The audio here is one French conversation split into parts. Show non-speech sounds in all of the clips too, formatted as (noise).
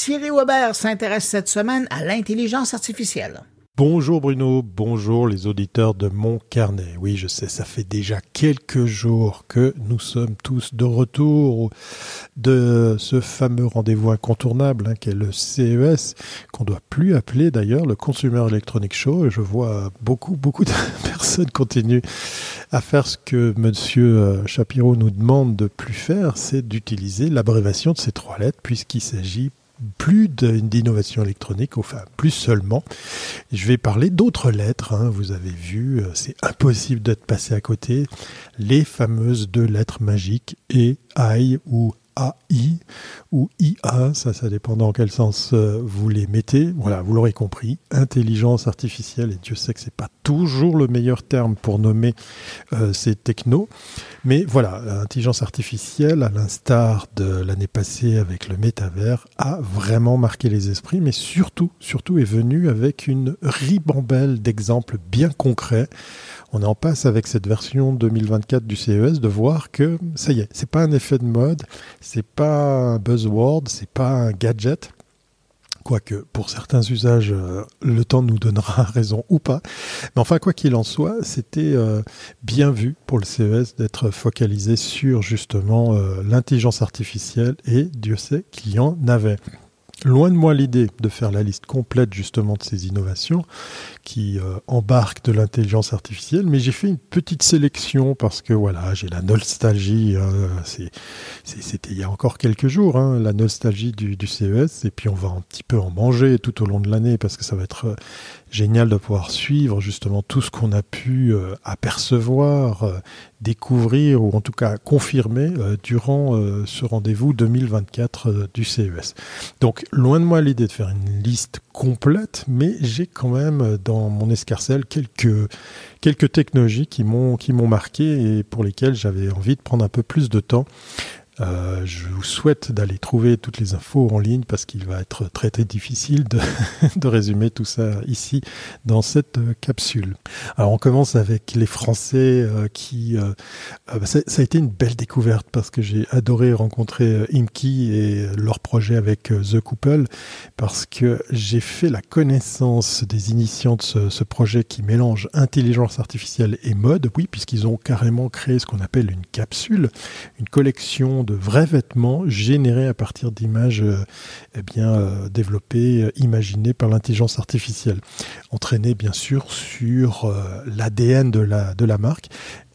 Thierry Weber s'intéresse cette semaine à l'intelligence artificielle. Bonjour Bruno, bonjour les auditeurs de mon carnet. Oui, je sais, ça fait déjà quelques jours que nous sommes tous de retour de ce fameux rendez-vous incontournable hein, qu'est le CES, qu'on doit plus appeler d'ailleurs le Consumer Electronic Show. Je vois beaucoup, beaucoup de (laughs) personnes continuent à faire ce que Monsieur euh, Shapiro nous demande de plus faire, c'est d'utiliser l'abréviation de ces trois lettres, puisqu'il s'agit plus d'innovation électronique, enfin plus seulement. Je vais parler d'autres lettres, hein. vous avez vu, euh, c'est impossible d'être passé à côté, les fameuses deux lettres magiques E, I ou AI ou IA, ça, ça dépend dans quel sens euh, vous les mettez. Voilà, vous l'aurez compris, intelligence artificielle, et Dieu sait que c'est pas toujours le meilleur terme pour nommer euh, ces technos. Mais voilà, l'intelligence artificielle, à l'instar de l'année passée avec le métavers, a vraiment marqué les esprits, mais surtout, surtout est venue avec une ribambelle d'exemples bien concrets on est en passe avec cette version 2024 du CES de voir que ça y est, c'est pas un effet de mode, c'est pas un buzzword, c'est pas un gadget. Quoique pour certains usages, euh, le temps nous donnera (laughs) raison ou pas. Mais enfin, quoi qu'il en soit, c'était euh, bien vu pour le CES d'être focalisé sur justement euh, l'intelligence artificielle et Dieu sait qu'il y en avait. Loin de moi l'idée de faire la liste complète justement de ces innovations qui euh, embarquent de l'intelligence artificielle, mais j'ai fait une petite sélection parce que voilà, j'ai la nostalgie, hein, c'était il y a encore quelques jours, hein, la nostalgie du, du, CES, et puis on va un petit peu en manger tout au long de l'année parce que ça va être euh, génial de pouvoir suivre justement tout ce qu'on a pu euh, apercevoir, euh, découvrir ou en tout cas confirmer euh, durant ce rendez-vous 2024 du CES. Donc loin de moi l'idée de faire une liste complète, mais j'ai quand même dans mon escarcelle quelques quelques technologies qui m'ont qui m'ont marqué et pour lesquelles j'avais envie de prendre un peu plus de temps. Euh, je vous souhaite d'aller trouver toutes les infos en ligne parce qu'il va être très très difficile de, (laughs) résumer tout ça ici dans cette euh, capsule. Alors on commence avec les Français euh, qui... Ça, ça, a été une belle découverte parce que j'ai adoré rencontrer Imki et leur projet avec The Couple parce que j'ai fait la connaissance des initiants de ce, ce projet qui mélange intelligence artificielle et mode, oui, puisqu'ils ont carrément créé ce qu'on appelle une capsule, une collection de vrais vêtements générés à partir d'images euh, eh bien euh, développées, euh, imaginées par l'intelligence artificielle, entraînées bien sûr sur l'ADN de la, de la marque,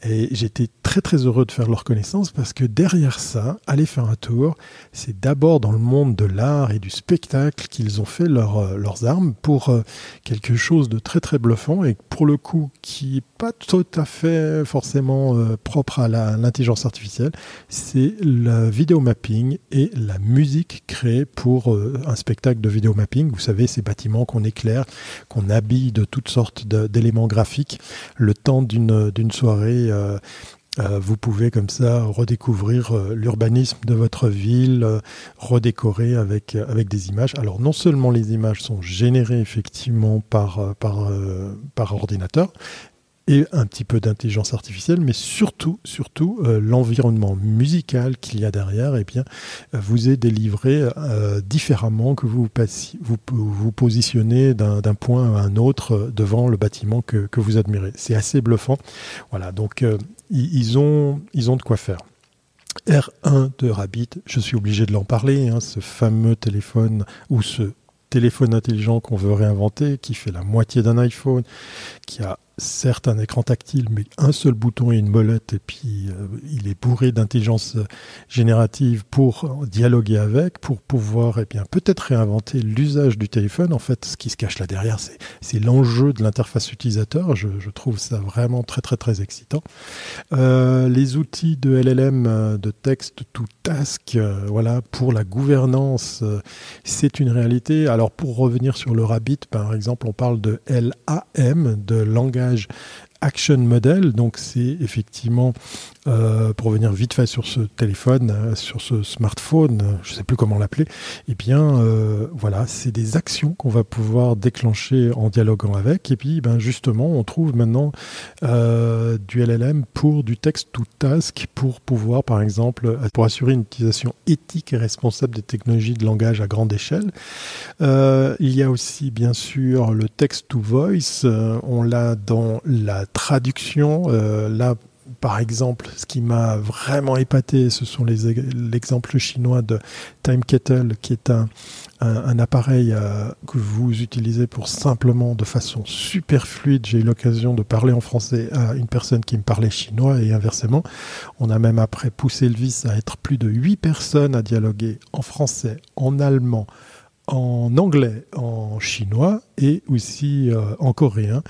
et j'étais très très heureux de faire leur connaissance parce que derrière ça, aller faire un tour, c'est d'abord dans le monde de l'art et du spectacle qu'ils ont fait leur, euh, leurs armes pour euh, quelque chose de très très bluffant et pour le coup qui n'est pas tout à fait forcément euh, propre à l'intelligence artificielle, c'est le vidéo mapping et la musique créée pour un spectacle de vidéo mapping. Vous savez, ces bâtiments qu'on éclaire, qu'on habille de toutes sortes d'éléments graphiques le temps d'une soirée euh, euh, vous pouvez comme ça redécouvrir euh, l'urbanisme de votre ville, redécorer avec, avec des images. Alors non seulement les images sont générées effectivement par, par, par ordinateur, et un petit peu d'intelligence artificielle, mais surtout, surtout euh, l'environnement musical qu'il y a derrière, eh bien, euh, vous est délivré euh, différemment que vous vous, positionnez d'un point à un autre devant le bâtiment que, que vous admirez. C'est assez bluffant. Voilà, donc ils, ont, ils ont de quoi faire. R1 de Rabbit, je suis obligé de l'en parler, hein, ce fameux téléphone ou ce téléphone intelligent qu'on veut réinventer, qui fait la moitié d'un iPhone, qui a certes un écran tactile, mais un seul bouton et une molette, et puis euh, il est bourré d'intelligence générative pour dialoguer avec, pour pouvoir eh bien peut-être réinventer l'usage du téléphone. En fait, ce qui se cache là derrière, c'est l'enjeu de l'interface utilisateur. Je, trouve ça vraiment très très très excitant. Euh, les outils de LLM euh, de texte to task, voilà, pour la gouvernance, c'est une réalité. Alors pour revenir sur le Rabbit, par exemple, on parle de LAM, de langage Action Model. Donc c'est effectivement euh, pour venir vite fait sur ce téléphone, euh, sur ce smartphone, euh, je ne sais plus comment l'appeler, eh bien voilà, c'est des actions qu'on va pouvoir déclencher en dialoguant avec. Et puis ben, justement, on trouve maintenant du LLM pour du text to task, pour pouvoir par exemple, pour assurer une utilisation éthique et responsable des technologies de langage à grande échelle. il y a aussi bien sûr le text to voice, on l'a dans la traduction, là par exemple, ce qui m'a vraiment épaté, ce sont les l'exemple chinois de Time Kettle, qui est un, un, appareil euh, que vous utilisez pour simplement, de façon super fluide, j'ai eu l'occasion de parler en français à une personne qui me parlait chinois et inversement. On a même après poussé le vice à être plus de 8 personnes à dialoguer en français, en allemand, en anglais, en chinois et aussi euh, en coréen.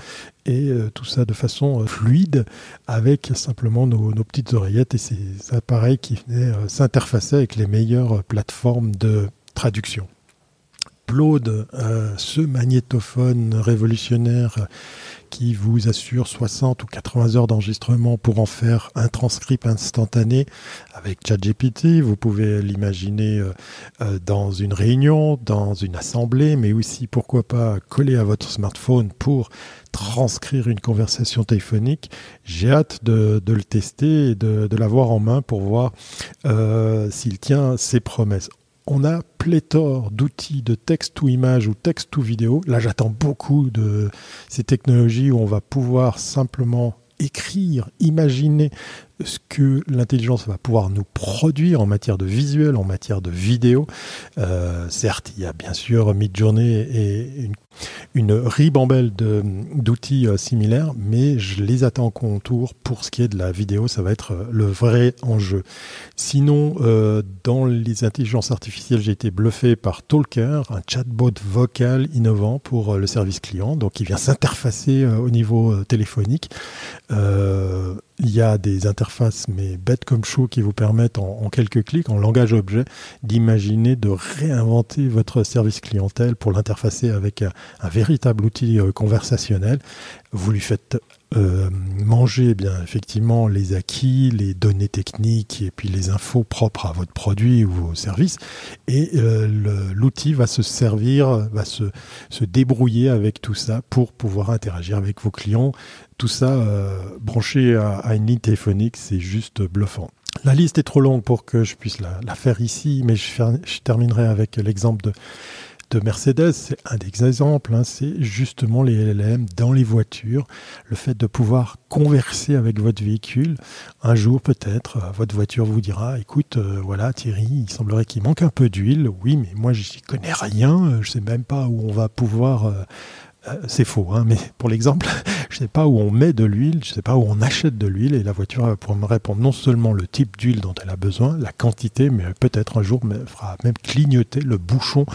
Et euh, tout ça de façon euh, fluide avec simplement nos, petites oreillettes et ces appareils qui s'interfacer avec les meilleures plateformes de traduction. Upload, ce magnétophone révolutionnaire qui vous assure 60 ou 80 heures d'enregistrement pour en faire un transcript instantané avec ChatGPT. Vous pouvez l'imaginer euh, euh, dans une réunion, dans une assemblée, mais aussi pourquoi pas coller à votre smartphone pour transcrire une conversation téléphonique. J'ai hâte de, le tester et de, l'avoir en main pour voir euh, s'il tient ses promesses on a pléthore d'outils de texte ou image ou texte ou vidéo. Là, j'attends beaucoup de ces technologies où on va pouvoir simplement écrire, imaginer ce que l'intelligence va pouvoir nous produire en matière de visuel, en matière de vidéo. Euh, certes, il y a bien sûr Midjourney et une, une ribambelle d'outils euh, similaires, mais je les attends en contour. Pour ce qui est de la vidéo, ça va être euh, le vrai enjeu. Sinon, dans les intelligences artificielles, j'ai été bluffé par Talker, un chatbot vocal innovant pour le service client, donc il vient s'interfacer au niveau téléphonique. Il y a des interfaces, mais bêtes comme chou, qui vous permettent en, quelques clics, en langage objet, d'imaginer, de réinventer votre service clientèle pour l'interfacer avec un, véritable outil euh, conversationnel. Vous lui faites euh, manger eh bien effectivement les acquis, les données techniques et puis les infos propres à votre produit ou au service. Et euh, l'outil va se servir, va se, se débrouiller avec tout ça pour pouvoir interagir avec vos clients. Tout ça euh, branché à, une ligne téléphonique, c'est juste bluffant. La liste est trop longue pour que je puisse la, faire ici, mais je, je terminerai avec l'exemple de de Mercedes, c'est un des exemples, hein, c'est justement les LLM dans les voitures, le fait de pouvoir converser avec votre véhicule. Un jour peut-être, euh, votre voiture vous dira, écoute, euh, voilà Thierry, il semblerait qu'il manque un peu d'huile, oui, mais moi j'y connais rien, je sais même pas où on va pouvoir... Euh, c'est faux, hein, mais pour l'exemple, (laughs) je ne sais pas où on met de l'huile, je ne sais pas où on achète de l'huile, et la voiture va pouvoir me répondre non seulement le type d'huile dont elle a besoin, la quantité, mais peut-être un jour me fera même clignoter le bouchon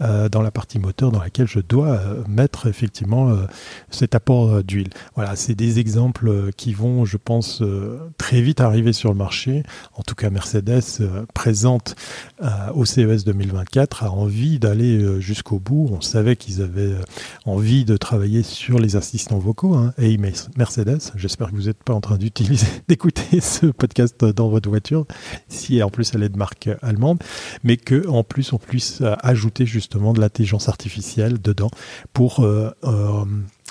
euh, dans la partie moteur dans laquelle je dois euh, mettre effectivement euh, cet apport d'huile. Voilà, c'est des exemples qui vont, je pense, très vite arriver sur le marché. En tout cas, Mercedes présente au CES 2024 a envie d'aller jusqu'au bout. On savait qu'ils avaient envie de travailler sur les assistants vocaux Hein. Hey Mercedes, j'espère que vous n'êtes pas en train d'utiliser, (laughs) d'écouter ce podcast dans votre voiture, si en plus elle est de marque allemande, mais que en plus on puisse ajouter justement de l'intelligence artificielle dedans pour euh, euh,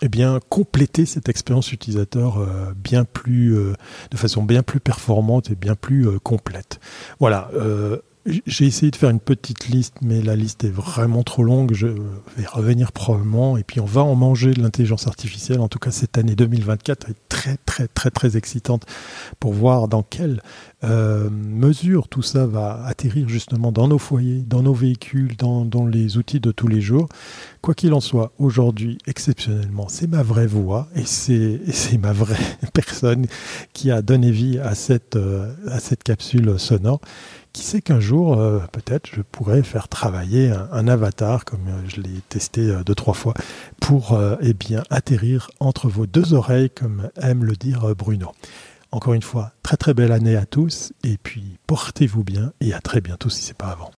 eh bien compléter cette expérience utilisateur euh, bien plus de façon bien plus performante et bien plus complète. Voilà, j'ai essayé de faire une petite liste, mais la liste est vraiment trop longue. Je vais revenir probablement. Et puis on va en manger de l'intelligence artificielle. En tout cas, cette année 2024 est très, très, très, très excitante pour voir dans quelle euh, mesure tout ça va atterrir justement dans nos foyers, dans nos véhicules, dans, les outils de tous les jours. Quoi qu'il en soit, aujourd'hui, exceptionnellement, c'est ma vraie voix et c'est ma vraie (laughs) personne qui a donné vie à cette, euh, à cette capsule sonore qui sait qu'un jour, euh, peut-être, je pourrais faire travailler un, avatar, comme euh, je l'ai testé euh, deux, trois fois, pour eh bien, atterrir entre vos deux oreilles, comme aime le dire Bruno. Encore une fois, très très belle année à tous, et puis portez-vous bien, et à très bientôt si ce n'est pas avant.